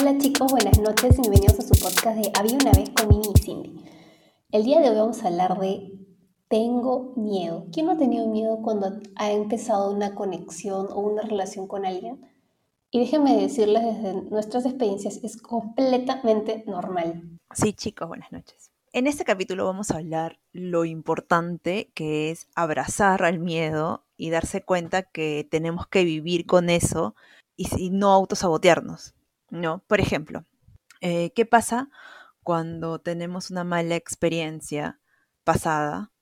Hola chicos, buenas noches y bienvenidos a su podcast de Había una vez con Mimi y Cindy. El día de hoy vamos a hablar de tengo miedo. ¿Quién no ha tenido miedo cuando ha empezado una conexión o una relación con alguien? Y déjenme decirles desde nuestras experiencias, es completamente normal. Sí chicos, buenas noches. En este capítulo vamos a hablar lo importante que es abrazar al miedo y darse cuenta que tenemos que vivir con eso y no autosabotearnos, ¿no? Por ejemplo, eh, ¿qué pasa cuando tenemos una mala experiencia pasada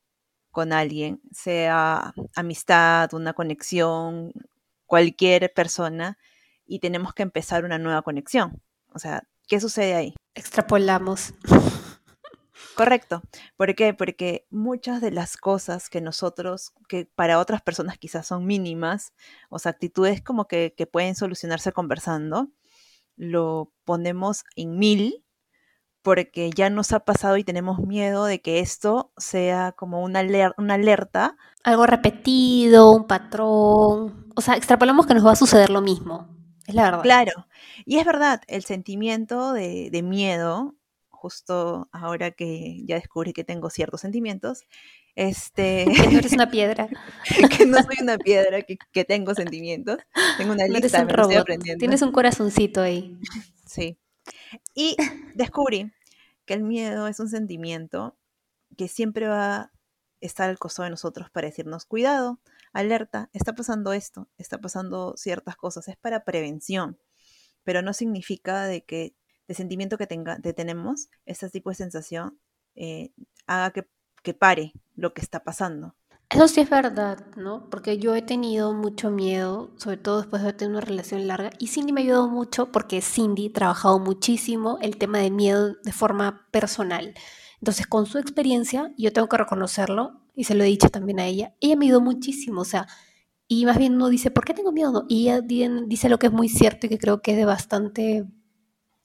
con alguien, sea amistad, una conexión, cualquier persona, y tenemos que empezar una nueva conexión? O sea, ¿qué sucede ahí? Extrapolamos. Correcto. ¿Por qué? Porque muchas de las cosas que nosotros, que para otras personas quizás son mínimas, o sea, actitudes como que, pueden solucionarse conversando, lo ponemos en mil porque ya nos ha pasado y tenemos miedo de que esto sea como una, una alerta. Algo repetido, un patrón. O sea, extrapolamos que nos va a suceder lo mismo. Es la verdad. Claro. Y es verdad, el sentimiento de, de miedo justo ahora que ya descubrí que tengo ciertos sentimientos, este... Que no eres una piedra. que no soy una piedra, que, tengo sentimientos. Tengo una lista, me estoy aprendiendo. Tienes un corazoncito ahí. Sí. Y descubrí que el miedo es un sentimiento que siempre va a estar al costado de nosotros para decirnos, cuidado, alerta, está pasando esto, está pasando ciertas cosas, es para prevención, pero no significa de que de sentimiento que tenga, tenemos, ese tipo de sensación, eh, haga que, que pare lo que está pasando. Eso sí es verdad, ¿no? Porque yo he tenido mucho miedo, sobre todo después de tener una relación larga, y Cindy me ayudó mucho porque Cindy ha trabajado muchísimo el tema de miedo de forma personal. Entonces, con su experiencia, yo tengo que reconocerlo, y se lo he dicho también a ella, ella me ayudó muchísimo, o sea, y más bien uno dice, ¿por qué tengo miedo? Y ella dice lo que es muy cierto y que creo que es de bastante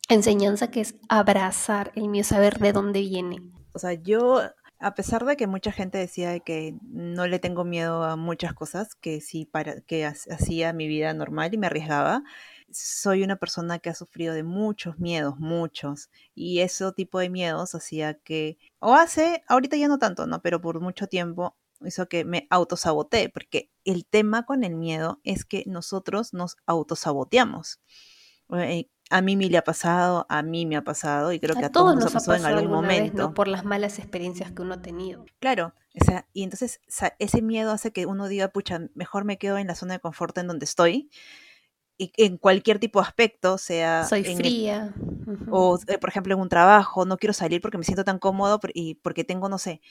enseñanza que es abrazar el mío, saber de dónde viene. O sea, yo, a pesar de que mucha gente decía que no le tengo miedo a muchas cosas, que sí, que hacía mi vida normal y me arriesgaba, soy una persona que ha sufrido de muchos miedos, muchos, y ese tipo de miedos hacía que, o hace, ahorita ya no tanto, ¿no? Pero por mucho tiempo hizo que me autosaboteé, porque el tema con el miedo es que nosotros nos autosaboteamos. Eh, a Mimi le ha pasado, a mí me ha pasado y creo que a, todos, nos ha pasado, en algún momento. Por las malas experiencias que uno ha tenido. Claro, o sea, y entonces ese miedo hace que uno diga, pucha, mejor me quedo en la zona de confort en donde estoy. Y en cualquier tipo de aspecto, sea... Soy fría. O, eh, por ejemplo, en un trabajo, no quiero salir porque me siento tan cómodo y porque tengo, no sé,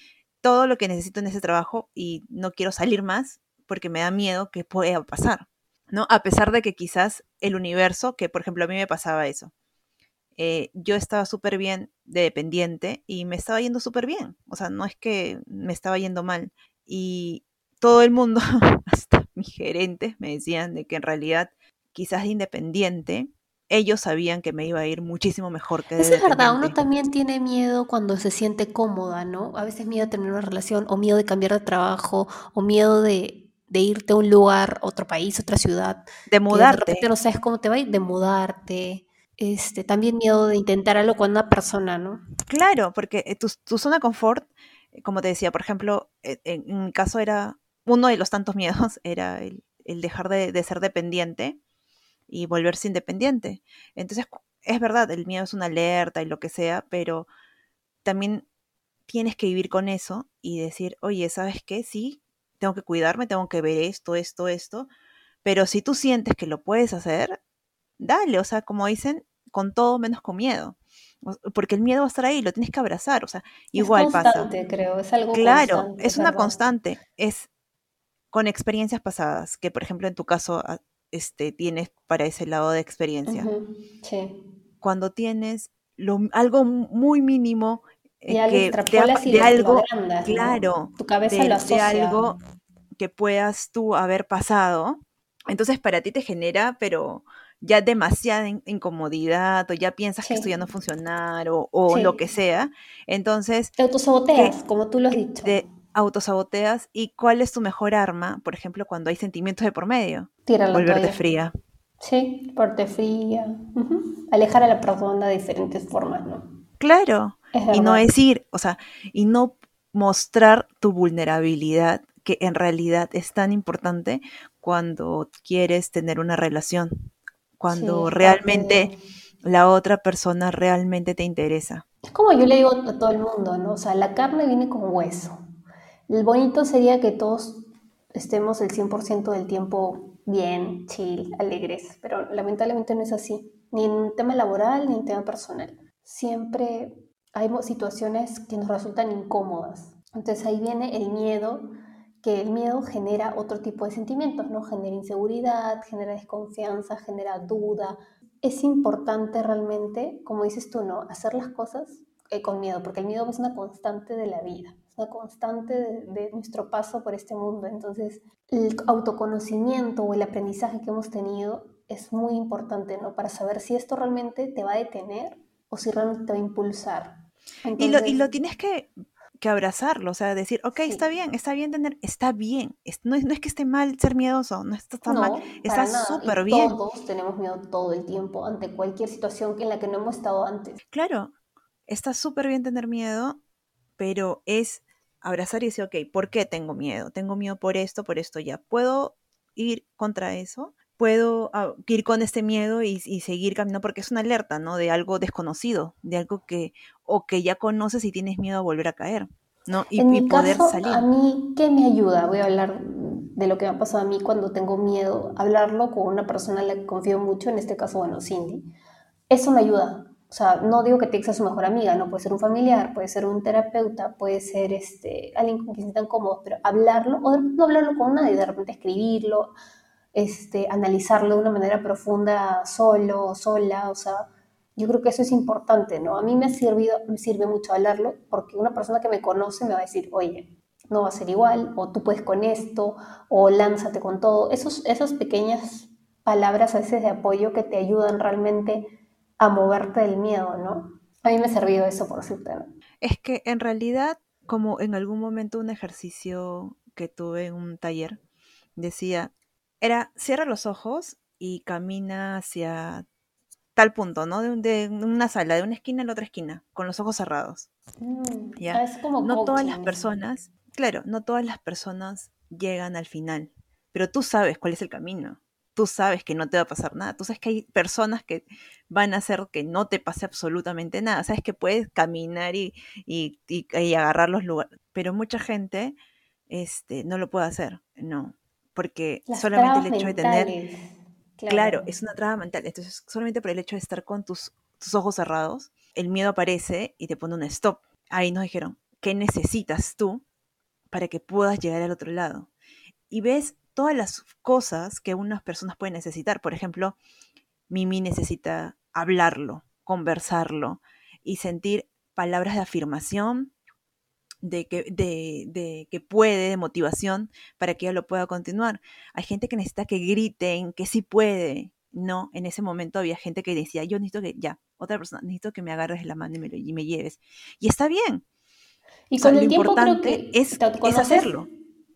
todo lo que necesito en ese trabajo y no quiero salir más porque me da miedo que pueda pasar. ¿No? A pesar de que quizás el universo, que por ejemplo a mí me pasaba eso, eh, yo estaba súper bien de dependiente y me estaba yendo súper bien, o sea, no es que me estaba yendo mal. Y todo el mundo, hasta mis gerentes, me decían de que en realidad quizás de independiente, ellos sabían que me iba a ir muchísimo mejor que de Eso es verdad, uno también tiene miedo cuando se siente cómoda, ¿no? A veces miedo de tener una relación, o miedo de cambiar de trabajo, o miedo de, de irte a un lugar, otro país, otra ciudad. De mudarte. de no sabes cómo te va a ir, de mudarte. Este, también miedo de intentar algo con una persona, ¿no? Claro, porque eh, tu, tu zona de confort, eh, como te decía, por ejemplo, e, en, mi caso era, uno de los tantos miedos era el, dejar de, de, ser dependiente y volverse independiente. Entonces, es verdad, el miedo es una alerta y lo que sea, pero también tienes que vivir con eso y decir, oye, ¿sabes qué? Sí, tengo que cuidarme, tengo que ver esto, esto, esto. Pero si tú sientes que lo puedes hacer, dale, o sea, como dicen, con todo menos con miedo. Porque el miedo va a estar ahí, lo tienes que abrazar, o sea, igual es constante, creo, es algo Claro, es una constante, es con experiencias pasadas, que por ejemplo en tu caso ah, este, tienes para ese lado de experiencia. sí. Cuando tienes lo, algo muy mínimo y que de, algo, claro, tu cabeza lo asocia. de algo que puedas tú haber pasado, entonces para ti te genera, pero ya demasiada incomodidad o ya piensas que esto ya no funcionar o, lo que sea. Entonces... Te autosaboteas, como tú lo has dicho. Te autosaboteas y cuál es tu mejor arma, por ejemplo, cuando hay sentimientos de por medio. Tíralo Volverte fría. Sí, parte fría. Ujú. Alejar a la persona de diferentes formas, ¿no? Claro, y no decir, o sea, y no mostrar tu vulnerabilidad, que en realidad es tan importante cuando quieres tener una relación, cuando realmente la otra persona realmente te interesa. Es como yo le digo a todo el mundo, ¿no? O sea, la carne viene con hueso. El bonito sería que todos estemos el 100% del tiempo bien, chill, alegres, pero lamentablemente no es así, ni en tema laboral ni en tema personal. Siempre hay situaciones que nos resultan incómodas. Entonces ahí viene el miedo, que el miedo genera otro tipo de sentimientos, ¿no? Genera inseguridad, genera desconfianza, genera duda. Es importante realmente, como dices tú, ¿no? Hacer las cosas eh, con miedo, porque el miedo es una constante de la vida, es una constante de, de nuestro paso por este mundo. Entonces, el autoconocimiento o el aprendizaje que hemos tenido es muy importante, ¿no? Para saber si esto realmente te va a detener o si realmente te va a impulsar. Y lo, y lo tienes que, que abrazarlo, o sea, decir, ok, está bien, está bien tener, está bien, es- no, es, no es que esté mal ser miedoso, no está tan mal, está súper bien. todos tenemos miedo todo el tiempo ante cualquier situación en la que no hemos estado antes. Claro, está súper bien tener miedo, pero es abrazar y decir, ok, ¿por qué tengo miedo? Tengo miedo por esto, por esto ya. ¿Puedo ir contra eso? ¿Puedo ah, ir con este miedo y, y seguir caminando? Porque es una alerta, ¿no? De algo desconocido, de algo que o que ya conoces y tienes miedo a volver a caer, ¿no? Y, En y mi poder caso, a salir. mí, ¿qué me ayuda? Voy a hablar de lo que me ha pasado a mí cuando tengo miedo, hablarlo con una persona en la que confío mucho, en este caso, bueno, Cindy. Eso me ayuda. O sea, no digo que te sea su mejor amiga, no puede ser un familiar, puede ser un terapeuta, puede ser este, alguien con quien se sientan cómodos, pero hablarlo, o no hablarlo con nadie, de repente escribirlo, este, analizarlo de una manera profunda solo, sola, o sea, yo creo que eso es importante, ¿no? A mí me ha servido, me sirve mucho hablarlo porque una persona que me conoce me va a decir, oye, no va a ser igual, o tú puedes con esto, o lánzate con todo. Esos, esas pequeñas palabras a veces de apoyo que te ayudan realmente a moverte del miedo, ¿no? A mí me ha servido eso, por ¿no? Es que en realidad, como en algún momento un ejercicio que tuve en un taller, decía, era, cierra los ojos y camina hacia tal punto, ¿no? De, de una sala, de una esquina a la otra esquina, con los ojos cerrados, Mm, ¿ya? es como No todas las personas, claro, no todas las personas llegan al final, pero tú sabes cuál es el camino. Tú sabes que no te va a pasar nada. Tú sabes que hay personas que van a hacer que no te pase absolutamente nada. Sabes que puedes caminar y, y, y- y agarrar los lugares. Pero mucha gente este, no lo puede hacer. No. Porque Las solamente el hecho de tener mentales, Claro, claro. es una traba mental. Entonces, solamente por el hecho de estar con tus, tus ojos cerrados, el miedo aparece y te pone un stop. Ahí nos dijeron, ¿qué necesitas tú para que puedas llegar al otro lado? Y ves todas las cosas que unas personas pueden necesitar. Por ejemplo, Mimi necesita hablarlo, conversarlo y sentir palabras de afirmación, de que, de, de que puede, de motivación, para que ella lo pueda continuar. Hay gente que necesita que griten, que sí puede. No, en ese momento había gente que decía, yo necesito que, ya, otra persona, necesito que me agarres de la mano y me, lo- y me lleves. Y está bien. Y O sea, con lo creo importante que es, es hacerlo.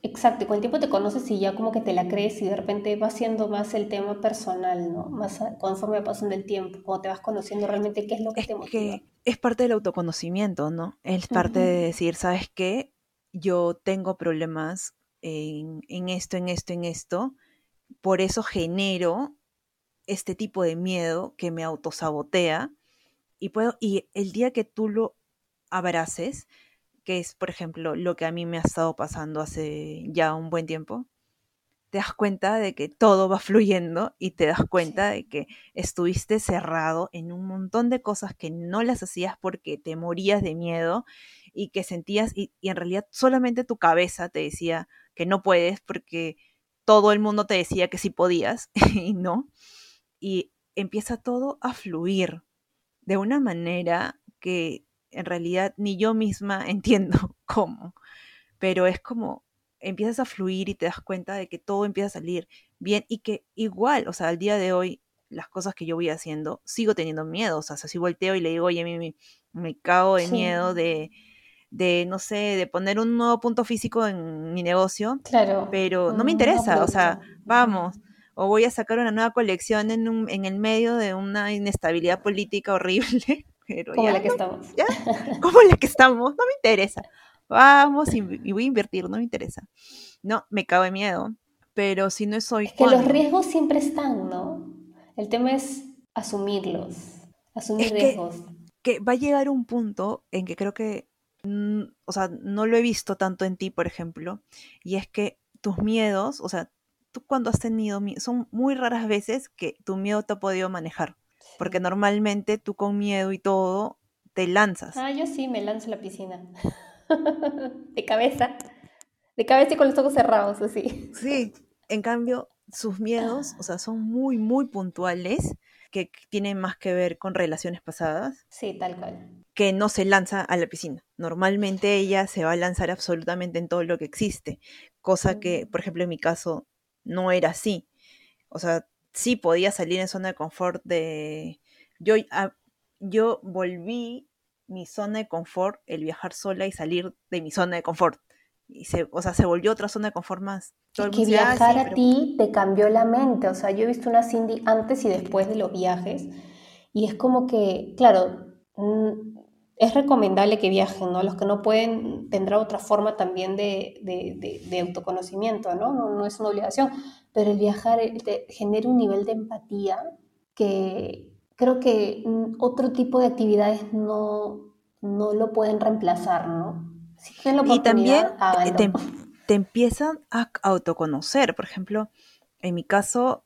Exacto, y con el tiempo te conoces y ya como que te la crees y de repente va siendo más el tema personal, ¿no? Más a- conforme va pasando el tiempo, cuando te vas conociendo realmente qué es lo que Es te motiva. que es parte del autoconocimiento, ¿no? Es parte Ujú. de decir, ¿sabes qué? Yo tengo problemas en, en esto, en esto, en esto. Por eso genero este tipo de miedo que me autosabotea y puedo y el día que tú lo abraces, que es por ejemplo lo que a mí me ha estado pasando hace ya un buen tiempo, te das cuenta de que todo va fluyendo y te das cuenta Sí, de que estuviste cerrado en un montón de cosas que no las hacías porque te morías de miedo y que sentías y, y en realidad solamente tu cabeza te decía que no puedes porque todo el mundo te decía que sí podías y no y empieza todo a fluir de una manera que en realidad ni yo misma entiendo cómo, pero es como empiezas a fluir y te das cuenta de que todo empieza a salir bien y que igual, o sea, al día de hoy, las cosas que yo voy haciendo, sigo teniendo miedo, o sea, si volteo y le digo, oye, me, me cago de sí, miedo de, de, no sé, de poner un nuevo punto físico en mi negocio, claro, pero no me interesa, o sea, vamos, o voy a sacar una nueva colección en, un, en el medio de una inestabilidad política horrible. Pero como ya, la que no, estamos. ya, como la que estamos, no me interesa. Vamos y, y voy a invertir, no me interesa. No, me cago de miedo. Pero si no soy Es que los riesgos siempre están, ¿no? El tema es asumirlos, asumir Es que- riesgos. que va a llegar un punto en que creo que, mm, o sea, no lo he visto tanto en ti, por ejemplo, y es que tus miedos, o sea, tú cuando has tenido, mie- son muy raras veces que tu miedo te ha podido manejar, porque normalmente tú con miedo y todo te lanzas. Ah, yo sí me lanzo a la piscina. De cabeza. De cabeza y con los ojos cerrados, así. Sí, en cambio, sus miedos, o sea, son muy, muy puntuales, que tienen más que ver con relaciones pasadas, Sí, tal cual. que no se lanza a la piscina. Normalmente ella se va a lanzar absolutamente en todo lo que existe, cosa que, Mm. por ejemplo, en mi caso no era así. O sea, sí podía salir en zona de confort de... Yo, a- yo volví mi zona de confort, el viajar sola y salir de mi zona de confort. Y se, o sea, se volvió otra zona de confort más. Todo Es el que "Ah, sí, viajar a pero ti te cambió la mente. O sea, yo he visto una Cindy antes y después de los viajes. Y es como que, claro, mm, es recomendable que viajen, ¿no? Los que no pueden tendrá otra forma también de, de- de- de autoconocimiento, ¿no? ¿no? no es una obligación. Pero el viajar te genera un nivel de empatía que creo que mm, otro tipo de actividades no, no lo pueden reemplazar, ¿no? Si tienen la Y también te- te empiezan a autoconocer. Por ejemplo, en mi caso,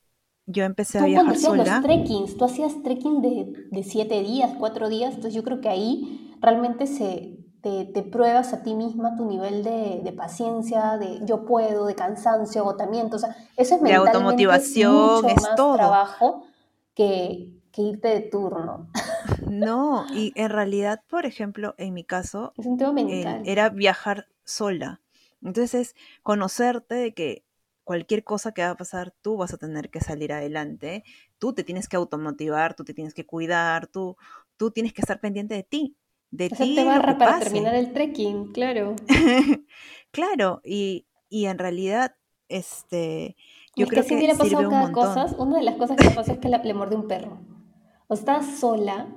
yo empecé a Tú viajar hacías sola. los trekkings, tú hacías trekking de, de siete días, cuatro días, entonces yo creo que ahí realmente se, te, te pruebas a ti misma tu nivel de, de paciencia, de yo puedo, de cansancio, agotamiento, o sea, eso es De mentalmente automotivación, mucho es más todo. trabajo que, que irte de turno. No, y en realidad, por ejemplo, en mi caso, Es un tema el- mental. era viajar sola. Entonces, conocerte de que cualquier cosa que va a pasar, tú vas a tener que salir adelante, tú te tienes que automotivar, tú te tienes que cuidar, tú, tú tienes que estar pendiente de ti, de Hacerte ti y lo que barra para pase. terminar el trekking, claro. Claro, y, y en realidad, este, yo es que creo a Cindy que le pasado sirve un cada montón. cosa. Una de las cosas que le pasó es que la- le mordió un perro. O sea, estaba sola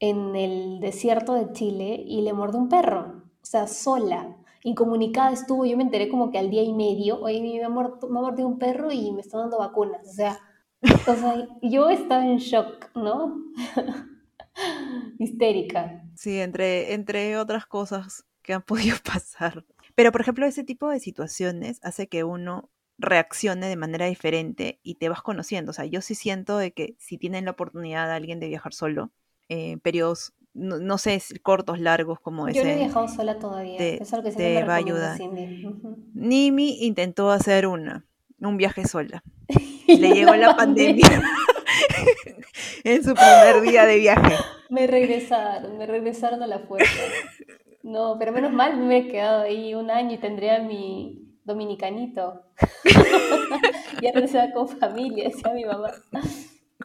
en el desierto de Chile y le mordió un perro. O sea, sola. Incomunicada estuvo. Yo me enteré como que al día y medio. Oye, me ha, mordido un perro y me está dando vacunas. O sea, o sea, yo estaba en shock, ¿no? Histérica. Sí, entre, entre otras cosas que han podido pasar. Pero, por ejemplo, ese tipo de situaciones hace que uno reaccione de manera diferente y te vas conociendo. O sea, yo sí siento de que si tienen la oportunidad de alguien de viajar solo, eh, periodos, no, no sé, si cortos, largos como Yo no he ese, viajado sola todavía. te, Eso es lo que siempre me va a ayudar. Cindy. Nimi intentó hacer una, un viaje sola. Y Le llegó la pandemia en su primer día de viaje. Me regresaron, me regresaron a la fuerza. No, pero menos mal me he quedado ahí un año y tendría mi dominicanito. ya regresaba con familia, decía mi mamá.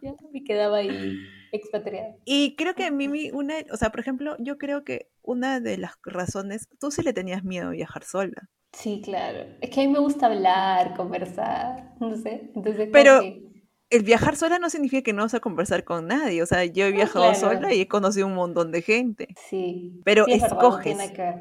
Ya me quedaba ahí expatriada. Y creo que Mimi, una, o sea, por ejemplo, yo creo que una de las razones, tú sí le tenías miedo a viajar sola. Sí, claro. Es que a mí me gusta hablar, conversar, no sé. Entonces, Pero que, el viajar sola no significa que no vas a conversar con nadie. O sea, yo he viajado sola claro. y he conocido un montón de gente. Sí, Pero sí es verdad, no tiene escoges,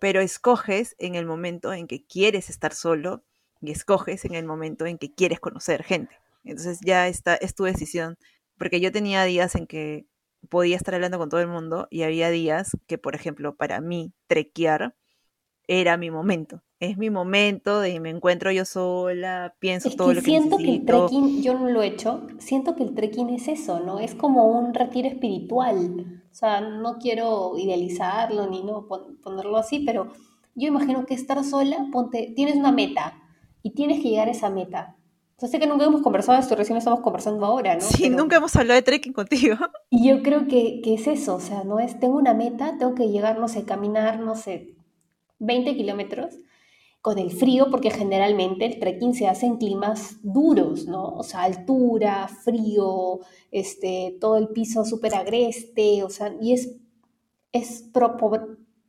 pero escoges en el momento en que quieres estar solo y escoges en el momento en que quieres conocer gente. Entonces ya está, es tu decisión. Porque yo tenía días en que podía estar hablando con todo el mundo y había días que, por ejemplo, para mí, trequear era mi momento. Es mi momento de me encuentro yo sola, pienso Es todo que lo que siento que el trekking, yo no lo he hecho, siento que el trekking es eso, ¿no? Es como un retiro espiritual. O sea, no quiero idealizarlo ni no pon- ponerlo así, pero yo imagino que estar sola, ponte, tienes una meta y tienes que llegar a esa meta. O sea, sé que nunca hemos conversado esto, recién estamos conversando ahora, ¿no? Sí, Pero nunca hemos hablado de trekking contigo. y yo creo que, que es eso, o sea, no es, tengo una meta, tengo que llegar, no sé, caminar, no sé, 20 kilómetros con el frío, porque generalmente el trekking se hace en climas duros, ¿no? O sea, altura, frío, este, todo el piso súper agreste, o sea, y es, es pro- po-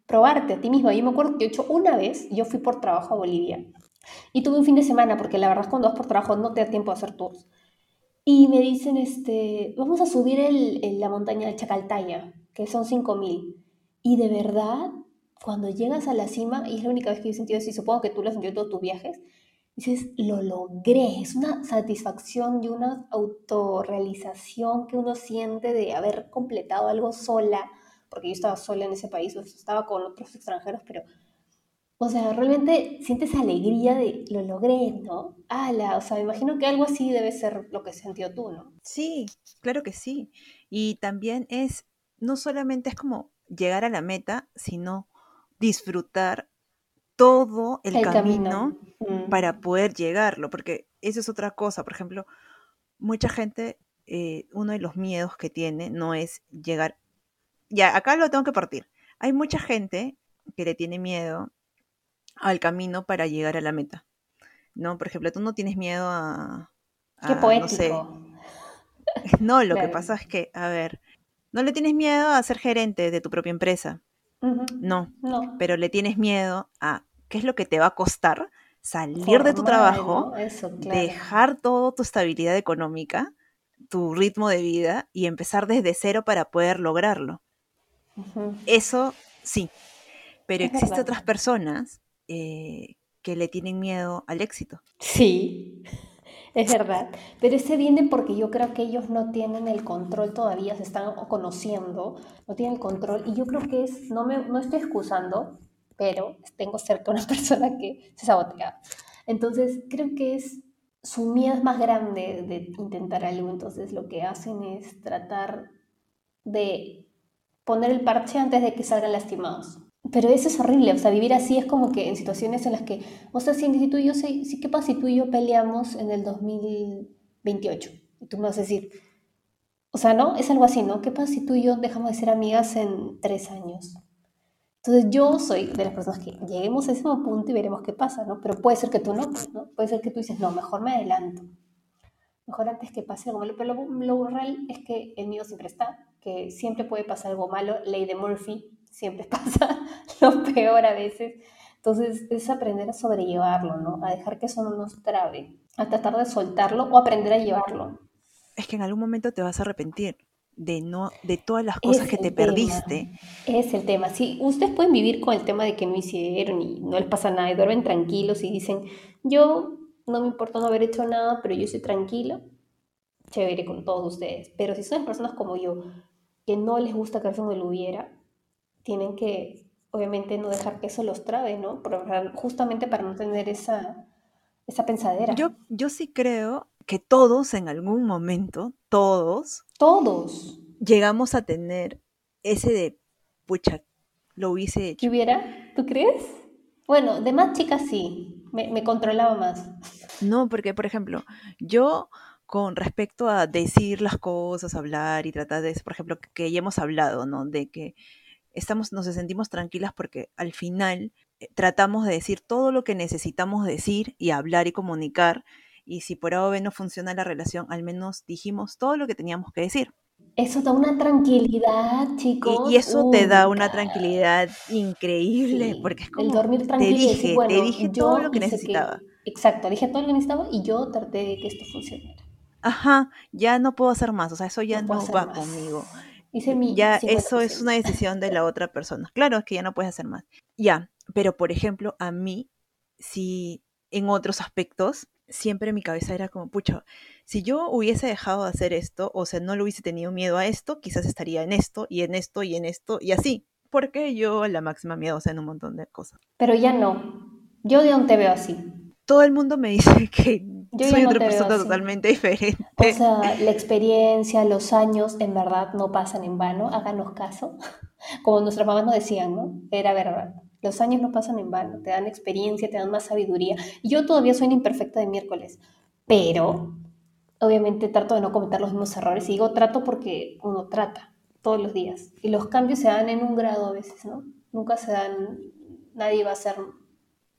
probarte a ti mismo. Yo me acuerdo que yo he hecho una vez, yo fui por trabajo a Bolivia, Y tuve un fin de semana, porque la verdad cuando vas por trabajo no te da tiempo de hacer tours. Y me dicen, este, vamos a subir el, la montaña de Chacaltaya, que son 5000. Y de verdad, cuando llegas a la cima, y es la única vez que he sentido eso, y supongo que tú lo has sentido en todos tus viajes, dices, lo logré. Es una satisfacción y una autorrealización que uno siente de haber completado algo sola, porque yo estaba sola en ese país, o estaba con otros extranjeros, pero, o sea, realmente sientes alegría de lo logré, ¿no? Ala, o sea, me imagino que algo así debe ser lo que sentido tú, ¿no? Sí, claro que sí. Y también es, no solamente es como llegar a la meta, sino disfrutar todo el, camino, mm. para poder llegarlo, porque eso es otra cosa. Por ejemplo, mucha gente, eh, uno de los miedos que tiene no es llegar. Ya, acá lo tengo que partir. Hay mucha gente que le tiene miedo al camino para llegar a la meta. ¿No? Por ejemplo, tú no tienes miedo a. Qué poético. No, lo que pasa es que, a ver, no le tienes miedo a ser gerente de tu propia empresa. no, pero le tienes miedo a qué es lo que te va a costar salir de tu trabajo, dejar toda tu estabilidad económica, tu ritmo de vida y empezar desde cero para poder lograrlo. Eso sí, pero existen otras personas eh, que le tienen miedo al éxito. Sí, es verdad. Pero ese viene porque yo creo que ellos no tienen el control todavía, se están conociendo, no tienen el control. Y yo creo que es, no me no estoy excusando, pero tengo cerca una persona que se sabotea. Entonces, creo que es su miedo más grande de intentar algo, entonces lo que hacen es tratar de poner el parche antes de que salgan lastimados. Pero eso es horrible, o sea, vivir así es como que en situaciones en las que, o sea, si tú y yo, sí, ¿qué pasa si tú y yo peleamos en el 2028? Y tú me vas a decir, o sea, ¿no? Es algo así, ¿no? ¿Qué pasa si tú y yo dejamos de ser amigas en tres años? Entonces yo soy de las personas que lleguemos a ese punto y veremos qué pasa, ¿no? Pero puede ser que tú no, ¿no? Puede ser que tú dices, no, mejor me adelanto. Mejor antes que pase algo malo. Pero lo, real es que el miedo siempre está, que siempre puede pasar algo malo. Ley de Murphy, siempre pasa lo peor a veces. Entonces es aprender a sobrellevarlo, ¿no? A dejar que eso no nos trabe, a tratar de soltarlo o aprender a llevarlo. Es que en algún momento te vas a arrepentir de no de todas las cosas que te perdiste. Es el tema. Sí, ustedes pueden vivir con el tema de que no hicieron y no les pasa nada y duermen tranquilos y dicen, yo no me importa no haber hecho nada, pero yo estoy tranquilo, chévere con todos ustedes. Pero si son personas como yo, que no les gusta que eso no lo hubiera, tienen que, obviamente, no dejar que eso los trabe, ¿no? justamente para no tener esa, esa pensadera. Yo, yo sí creo que todos en algún momento, todos, todos, llegamos a tener ese de, pucha, lo hubiese hecho. ¿Qué hubiera? ¿Tú crees? Bueno, de más chicas sí, me, controlaba más. No, porque, por ejemplo, yo con respecto a decir las cosas, hablar y tratar de, por ejemplo, que ya hemos hablado, ¿no? De que estamos, nos sentimos tranquilas porque al final eh, tratamos de decir todo lo que necesitamos decir y hablar y comunicar y si por A no funciona la relación, al menos dijimos todo lo que teníamos que decir. Eso da una tranquilidad, chicos. Y, eso te da una tranquilidad increíble, porque es como, el dormir tranquilo. Te dije, te dije todo lo que necesitaba. exacto, dije todo lo que necesitaba y yo traté de que esto funcionara. Ajá, ya no puedo hacer más, o sea, eso ya no, va conmigo. Ya eso es una decisión de la otra persona. Claro, es que ya no puedes hacer más. Ya, pero por ejemplo, a mí, si en otros aspectos, siempre mi cabeza era como, pucha, si yo hubiese dejado de hacer esto, o sea, no le hubiese tenido miedo a esto, quizás estaría en esto, y en esto, y en esto, y así. Porque yo la máxima miedosa en un montón de cosas. Pero ya no. Yo de aún te veo así. Todo el mundo me dice que soy otra persona totalmente diferente. O sea, la experiencia, los años, en verdad no pasan en vano, háganos caso. Como nuestras mamás nos decían, ¿no? Era verdad. Los años no pasan en vano, te dan experiencia, te dan más sabiduría. Yo todavía soy una imperfecta de miércoles, pero obviamente trato de no cometer los mismos errores. Y digo trato porque uno trata todos los días. Y los cambios se dan en un grado a veces, ¿no? Nunca se dan, nadie va a ser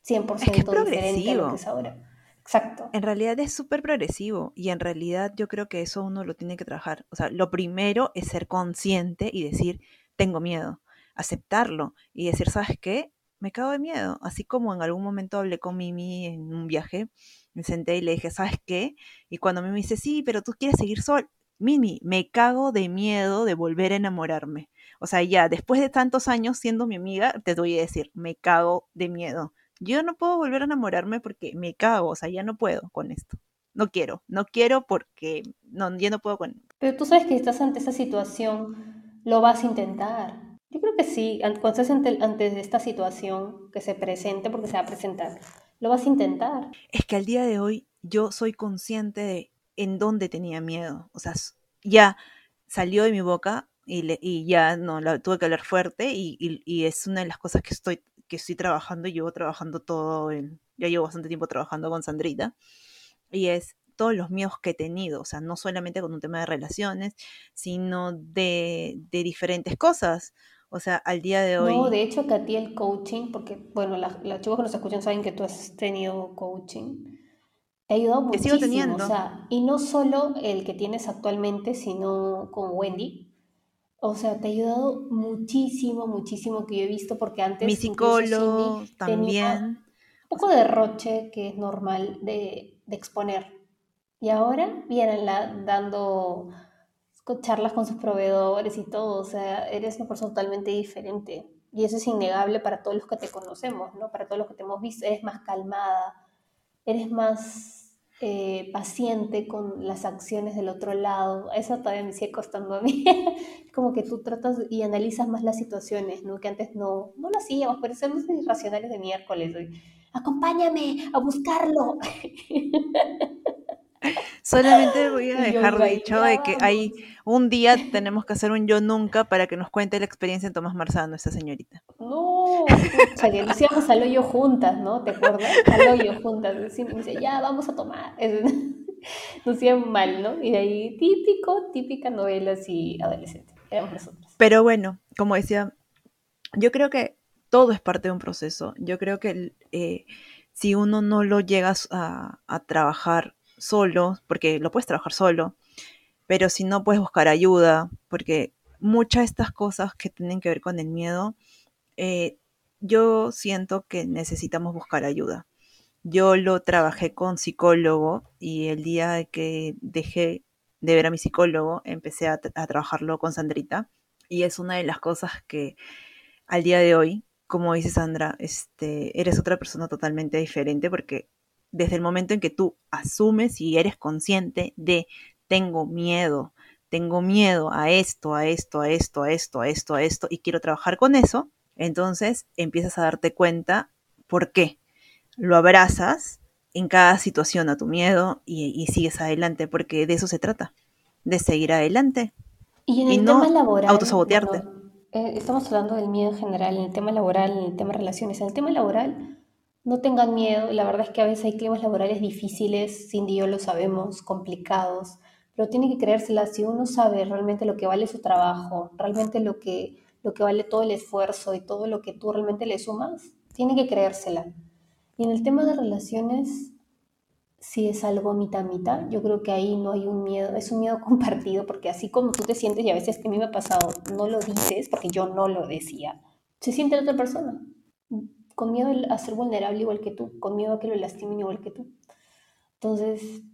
100% diferente a lo que es ahora. Exacto. En realidad es súper progresivo y en realidad yo creo que eso uno lo tiene que trabajar. O sea, lo primero es ser consciente y decir, tengo miedo aceptarlo y decir, ¿sabes qué? me cago de miedo. Así como en algún momento hablé con Mimi en un viaje, me senté y le dije, ¿sabes qué? Y cuando Mimi dice, sí, pero tú quieres seguir sol. Mimi, me cago de miedo de volver a enamorarme. O sea, ya después de tantos años siendo mi amiga, te voy a decir, me cago de miedo. Yo no puedo volver a enamorarme porque me cago, o sea, ya no puedo con esto. No quiero, no quiero porque no, ya no puedo con... Pero tú sabes que estás ante esa situación, lo vas a intentar. Yo creo que sí, cuando estés ante, ante esta situación que se presente, porque se va a presentar, lo vas a intentar. Es que al día de hoy yo soy consciente de en dónde tenía miedo. O sea, ya salió de mi boca y, y ya no, la tuve que hablar fuerte y, y, es una de las cosas que estoy, que estoy trabajando y llevo trabajando todo, el, ya llevo bastante tiempo trabajando con Sandrita. Y es todos los miedos que he tenido, o sea, no solamente con un tema de relaciones, sino de, de diferentes cosas. O sea, al día de hoy... No, de hecho que a ti el coaching, porque, bueno, las, las chicas que nos escuchan saben que tú has tenido coaching, te ha ayudado muchísimo. Sigo teniendo. O sea, y no solo el que tienes actualmente, sino con Wendy. O sea, te ha ayudado muchísimo, muchísimo que yo he visto, porque antes... Mi psicólogo también. Un poco de roche que es normal de, de exponer. Y ahora vienen la, dando charlas con sus proveedores y todo, o sea, eres una persona totalmente diferente. Y eso es innegable para todos los que te conocemos, ¿no? Para todos los que te hemos visto, eres más calmada, eres más eh, paciente con las acciones del otro lado. Eso todavía me sigue costando a mí. Como que tú tratas y analizas más las situaciones, ¿no? Que antes no, no lo hacíamos, parecemos irracionales de miércoles. Acompáñame a buscarlo. Solamente voy a dejar dicho de que hay un día tenemos que hacer un yo nunca para que nos cuente la experiencia en Tomás Marzano, esta señorita. No, sea, que decíamos al hoyo juntas, ¿no? ¿Te acuerdas? Al hoyo juntas. Me dice, ya, vamos a tomar. Nos hacían mal, ¿no? Y de ahí, típico, típica novela así adolescente. Éramos nosotros. Pero bueno, como decía, yo creo que todo es parte de un proceso. Yo creo que eh, si uno no lo llegas a, a trabajar solo, porque lo puedes trabajar solo, pero si no puedes buscar ayuda, porque muchas de estas cosas que tienen que ver con el miedo, eh, yo siento que necesitamos buscar ayuda. Yo lo trabajé con psicólogo y el día que dejé de ver a mi psicólogo, empecé a, a trabajarlo con Sandrita y es una de las cosas que al día de hoy, como dice Sandra, este, eres otra persona totalmente diferente porque desde el momento en que tú asumes y eres consciente de tengo miedo, tengo miedo a esto, a esto, a esto, a esto, a esto, a esto, y quiero trabajar con eso, entonces empiezas a darte cuenta por qué. Lo abrazas en cada situación a tu miedo y, sigues adelante, porque de eso se trata, de seguir adelante. Y en el tema laboral. Autosabotearte. Eh, estamos hablando del miedo en general, en el tema laboral, en el tema de relaciones. En el tema laboral, no tengan miedo. La verdad es que a veces hay climas laborales difíciles, Cindy y lo sabemos, complicados, pero tiene que creérsela. Si uno sabe realmente lo que vale su trabajo, realmente lo que, lo que vale todo el esfuerzo y todo lo que tú realmente le sumas, tiene que creérsela. Y en el tema de relaciones, si es algo mitad mitad, yo creo que ahí no hay un miedo, es un miedo compartido, porque así como tú te sientes, y a veces que a mí me ha pasado, no lo dices, porque yo no lo decía, se siente la otra persona con miedo a ser vulnerable igual que tú, con miedo a que lo lastimen igual que tú. Entonces,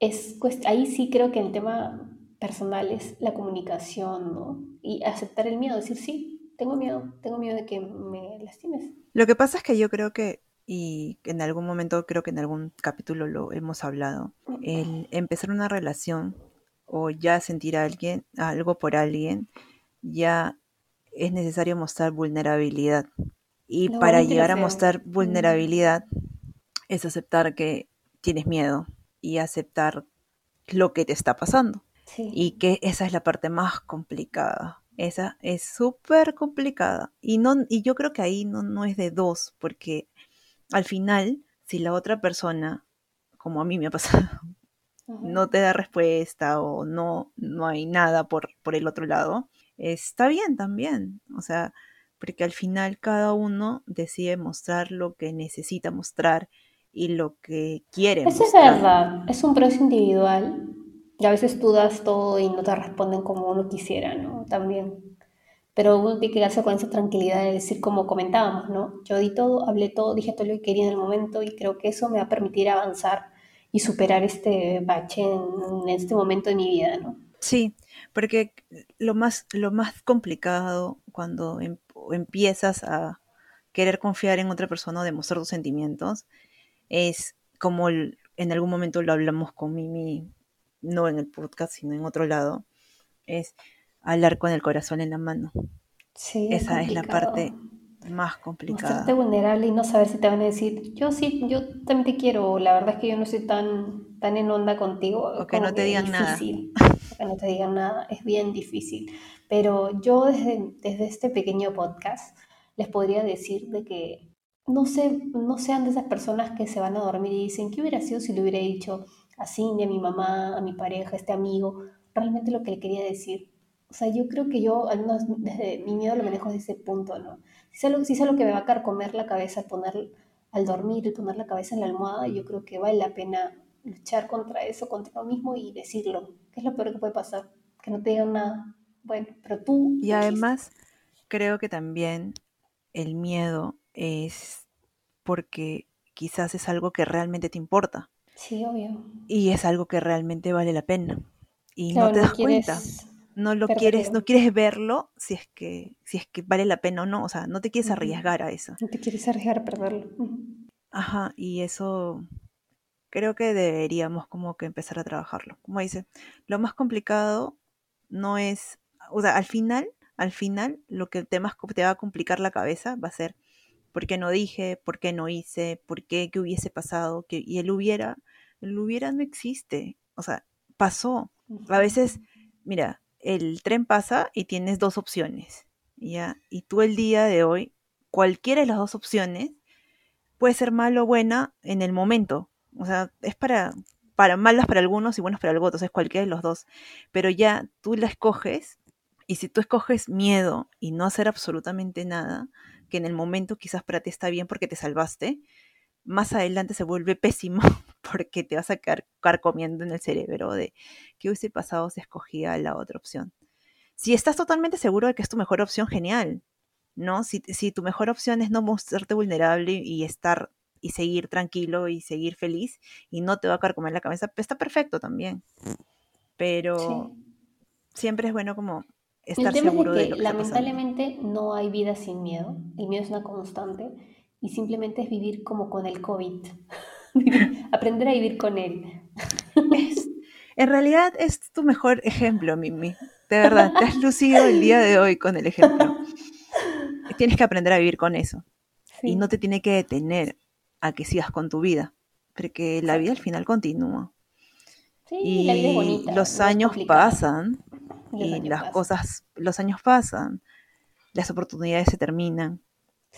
es, ahí sí creo que el tema personal es la comunicación, ¿no? Y aceptar el miedo, decir, sí, tengo miedo, tengo miedo de que me lastimes. Lo que pasa es que yo creo que, y en algún momento creo que en algún capítulo lo hemos hablado, el empezar una relación o ya sentir a alguien, algo por alguien, ya es necesario mostrar vulnerabilidad. Y para llegar a mostrar vulnerabilidad es aceptar que tienes miedo y aceptar lo que te está pasando. Y que esa es la parte más complicada. Esa es súper complicada. Y, no, y yo creo que ahí no, no es de dos, porque al final, si la otra persona, como a mí me ha pasado, no te da respuesta o no, no hay nada por, por el otro lado, está bien también. O sea, porque al final cada uno decide mostrar lo que necesita mostrar y lo que quiere Eso es verdad, es un proceso individual y a veces tú das todo y no te responden como uno quisiera, ¿no? También. pero uno tiene que quedarse con esa tranquilidad de decir como comentábamos, ¿no? Yo di todo, hablé todo, dije todo lo que quería en el momento y creo que eso me va a permitir avanzar y superar este bache en, este momento de mi vida, ¿no? Sí, porque lo más, lo más complicado cuando em, empiezas a querer confiar en otra persona o demostrar tus sentimientos es como en algún momento lo hablamos con Mimi, no en el podcast, sino en otro lado, es hablar con el corazón en la mano. Sí, Esa es, la parte más complicada. Mostrarte vulnerable y no saber si te van a decir, yo sí, yo también te quiero, la verdad es que yo no estoy tan, tan en onda contigo. O que no te digan nada. que no te digan nada, es bien difícil. Pero yo desde, desde este pequeño podcast les podría decir de que no, sé, no sean de esas personas que se van a dormir y dicen, ¿qué hubiera sido si le hubiera dicho a Cindy, a mi mamá, a mi pareja, a este amigo, realmente lo que le quería decir? O sea, yo creo que yo, al menos desde mi miedo lo manejo desde ese punto, ¿no? Si es algo, si es algo que me va a carcomer la cabeza al poner, al dormir y poner la cabeza en la almohada, yo creo que vale la pena luchar contra eso, contra uno mismo y decirlo. ¿Qué es lo peor que puede pasar? Que no te digan nada. Bueno, pero tú... Y además, creo que también el miedo es porque quizás es algo que realmente te importa. Sí, obvio. Y es algo que realmente vale la pena. Y no te das cuenta. No lo quieres, no quieres verlo si es que, si es que vale la pena o no. O sea, no te quieres arriesgar a eso. No te quieres arriesgar a perderlo. Ajá, y eso creo que deberíamos como que empezar a trabajarlo. Como dice, lo más complicado no es, o sea, al final al final lo que te, más, te va a complicar la cabeza va a ser por qué no dije, por qué no hice, por qué, qué hubiese pasado, que, y el hubiera, el hubiera no existe, o sea, pasó. A veces, mira, el tren pasa y tienes dos opciones, ¿ya? Y tú el día de hoy, cualquiera de las dos opciones puede ser malo o buena en el momento. O sea, es para, para para algunos y buenas para otros, es cualquiera de los dos. Pero ya tú la escoges y si tú escoges miedo y no hacer absolutamente nada, que en el momento quizás para ti está bien porque te salvaste, más adelante se vuelve pésimo porque te vas a quedar comiendo en el cerebro de qué hubiese pasado si escogía la otra opción. Si estás totalmente seguro de que es tu mejor opción, genial, ¿no? Si, si tu mejor opción es no mostrarte vulnerable y estar y seguir tranquilo y seguir feliz y no te va a comer la cabeza, está perfecto también. Pero siempre es bueno como estar el tema seguro es de que, lamentablemente no hay vida sin miedo. El miedo es una constante y simplemente es vivir como con el COVID. Aprender a vivir con él. en realidad es tu mejor ejemplo, Mimi. De verdad, te has lucido el día de hoy con el ejemplo. Tienes que aprender a vivir con eso. Y no te tiene que detener a que sigas con tu vida. Porque la vida al final continúa. Sí, y la vida es bonita, los años pasan y las cosas, los años pasan, las oportunidades se terminan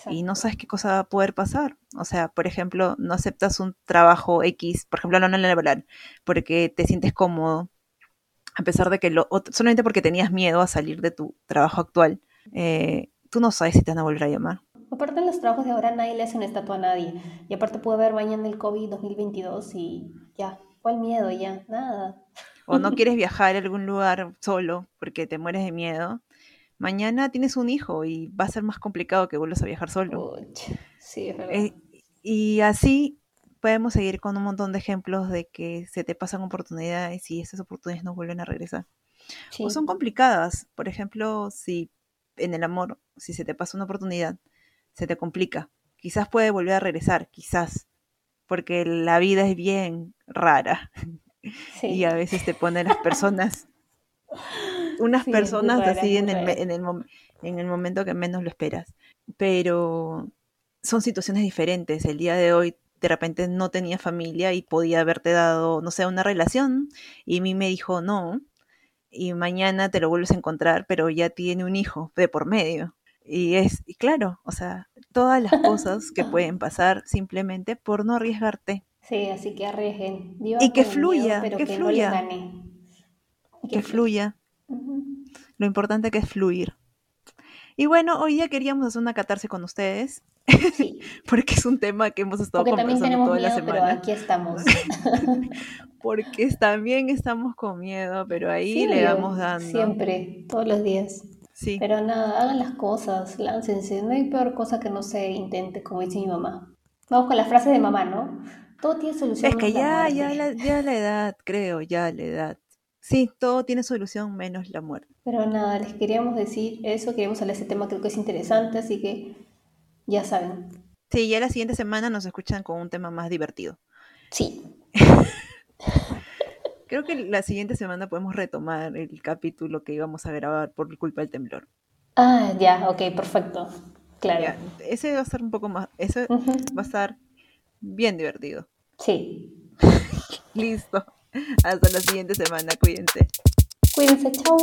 y no sabes qué cosa va a poder pasar. O sea, por ejemplo, no aceptas un trabajo X, por ejemplo, no, no laboral, porque te sientes cómodo, a pesar de que lo, solamente porque tenías miedo a salir de tu trabajo actual, eh, tú no sabes si te van a volver a llamar. Aparte de los trabajos de ahora, nadie le hace una estatua a nadie. Y aparte puede haber mañana el COVID 2022 y ya, ¿cuál miedo ya? Nada o no quieres viajar a algún lugar solo porque te mueres de miedo, mañana tienes un hijo y va a ser más complicado que vuelvas a viajar solo. sí, es verdad. Eh, y así podemos seguir con un montón de ejemplos de que se te pasan oportunidades y esas oportunidades no vuelven a regresar. O son complicadas. Por ejemplo, si en el amor, si se te pasa una oportunidad, se te complica. Quizás puede volver a regresar, quizás. Porque la vida es bien rara. Y a veces te ponen las personas, unas personas así en el, en, el, en el momento que menos lo esperas. Pero son situaciones diferentes. El día de hoy de repente no tenía familia y podía haberte dado, no sé, una relación y a mí me dijo no y mañana te lo vuelves a encontrar, pero ya tiene un hijo de por medio. Y es, y claro, o sea, todas las cosas que pueden pasar simplemente por no arriesgarte. Sí, así que arriesguen. y que fluya, que, fluya. que, fluya. Lo importante que es fluir. Y bueno, hoy ya queríamos hacer una catarse con ustedes. porque es un tema que hemos estado porque conversando toda la semana. Pero aquí estamos. porque también estamos con miedo, pero ahí le vamos dando. Siempre, todos los días. Sí. Pero nada, hagan las cosas, láncense. No hay peor cosa que no se intente, como dice mi mamá. Vamos con las frases de mamá, ¿no? Todo tiene solución. Es que ya, ya, la, ya la edad, creo, ya la edad. Sí, todo tiene solución menos la muerte. Pero nada, les queríamos decir eso, queríamos hablar de ese tema, creo que es interesante, así que ya saben. Sí, ya la siguiente semana nos escuchan con un tema más divertido. Sí, Creo que la siguiente semana podemos retomar el capítulo que íbamos a grabar por culpa del temblor. Ah, ya, ok, perfecto. Claro. Ya, ese va a estar un poco más, ese va a estar bien divertido. Sí. Listo. Hasta la siguiente semana, cuídense. Cuídense, chao.